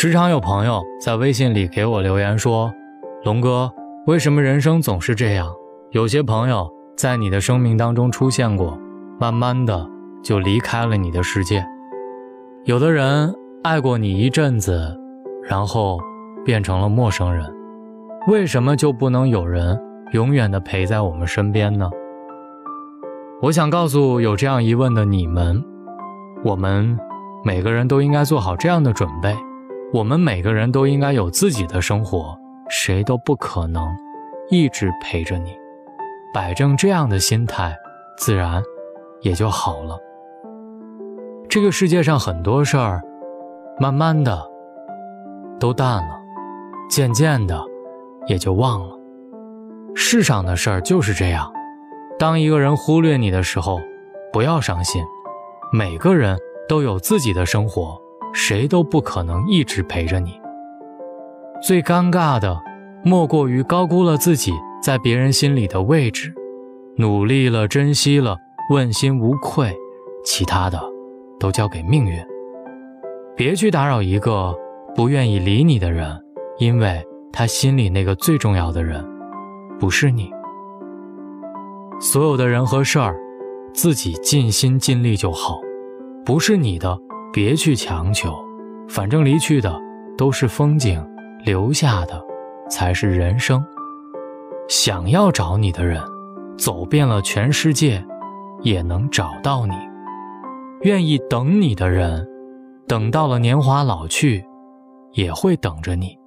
时常有朋友在微信里给我留言说：“龙哥，为什么人生总是这样？有些朋友在你的生命当中出现过，慢慢的就离开了你的世界。有的人爱过你一阵子，然后变成了陌生人。为什么就不能有人永远的陪在我们身边呢？”我想告诉有这样疑问的你们，我们每个人都应该做好这样的准备。我们每个人都应该有自己的生活，谁都不可能一直陪着你。摆正这样的心态，自然也就好了。这个世界上很多事儿，慢慢的都淡了，渐渐的也就忘了。世上的事儿就是这样，当一个人忽略你的时候，不要伤心。每个人都有自己的生活。谁都不可能一直陪着你。最尴尬的，莫过于高估了自己在别人心里的位置，努力了，珍惜了，问心无愧，其他的都交给命运。别去打扰一个不愿意理你的人，因为他心里那个最重要的人，不是你。所有的人和事儿，自己尽心尽力就好，不是你的。别去强求，反正离去的都是风景，留下的才是人生。想要找你的人，走遍了全世界，也能找到你；愿意等你的人，等到了年华老去，也会等着你。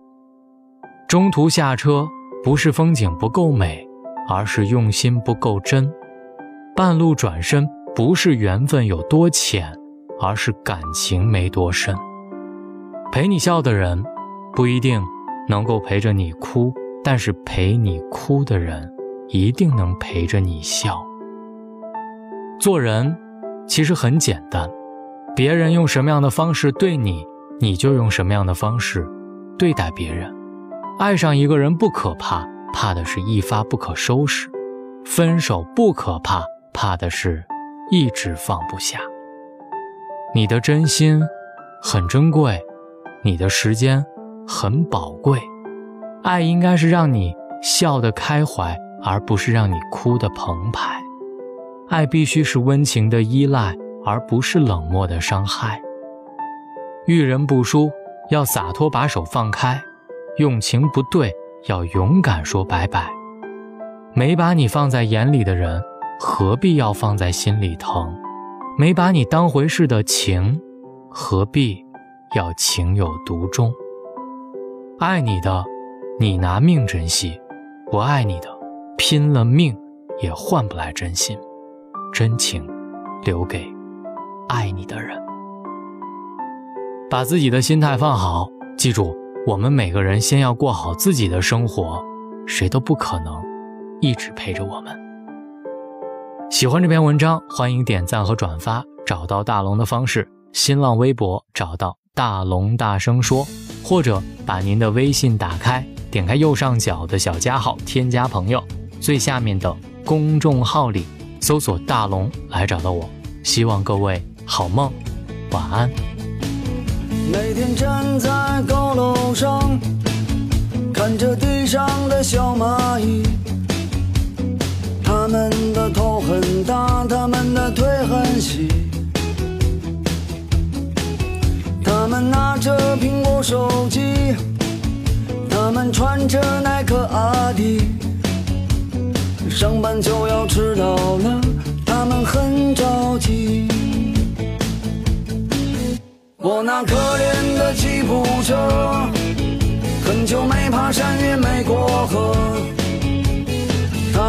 中途下车，不是风景不够美，而是用心不够真；半路转身，不是缘分有多浅。而是感情没多深。陪你笑的人，不一定能够陪着你哭，但是陪你哭的人，一定能陪着你笑。做人其实很简单，别人用什么样的方式对你，你就用什么样的方式对待别人。爱上一个人不可怕，怕的是一发不可收拾；分手不可怕，怕的是一直放不下。你的真心很珍贵，你的时间很宝贵。爱应该是让你笑得开怀，而不是让你哭得澎湃。爱必须是温情的依赖，而不是冷漠的伤害。遇人不淑，要洒脱把手放开；用情不对，要勇敢说拜拜。没把你放在眼里的人，何必要放在心里疼？没把你当回事的情，何必要情有独钟？爱你的，你拿命珍惜；不爱你的，拼了命也换不来真心。真情留给爱你的人。把自己的心态放好，记住，我们每个人先要过好自己的生活，谁都不可能一直陪着我们。喜欢这篇文章，欢迎点赞和转发。找到大龙的方式：新浪微博找到大龙大声说，或者把您的微信打开，点开右上角的小加号，添加朋友，最下面的公众号里搜索大龙来找到我。希望各位好梦，晚安。每天站在高楼上，看着地上的小蚂蚁。他们的头很大，他们的腿很细，他们拿着苹果手机，他们穿着耐克阿迪，上班就要迟到了，他们很着急。我那可怜的吉普车，很久没爬山，也没过河。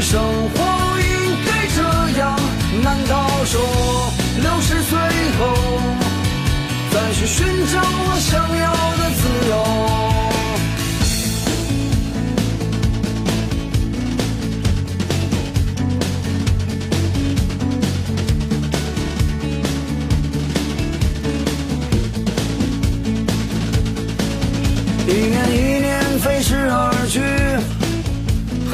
生活应该这样难道说六十岁后再去寻找我想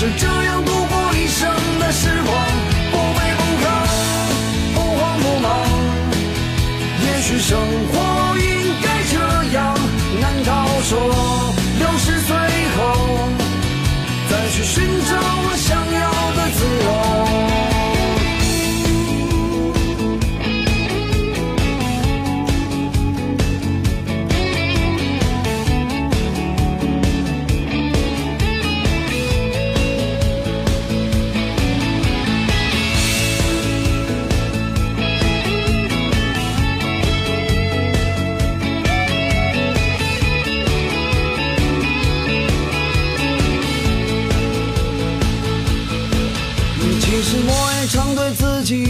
是这样度过一生的时光？不卑不亢，不慌不忙，也许生活应该这样。难道说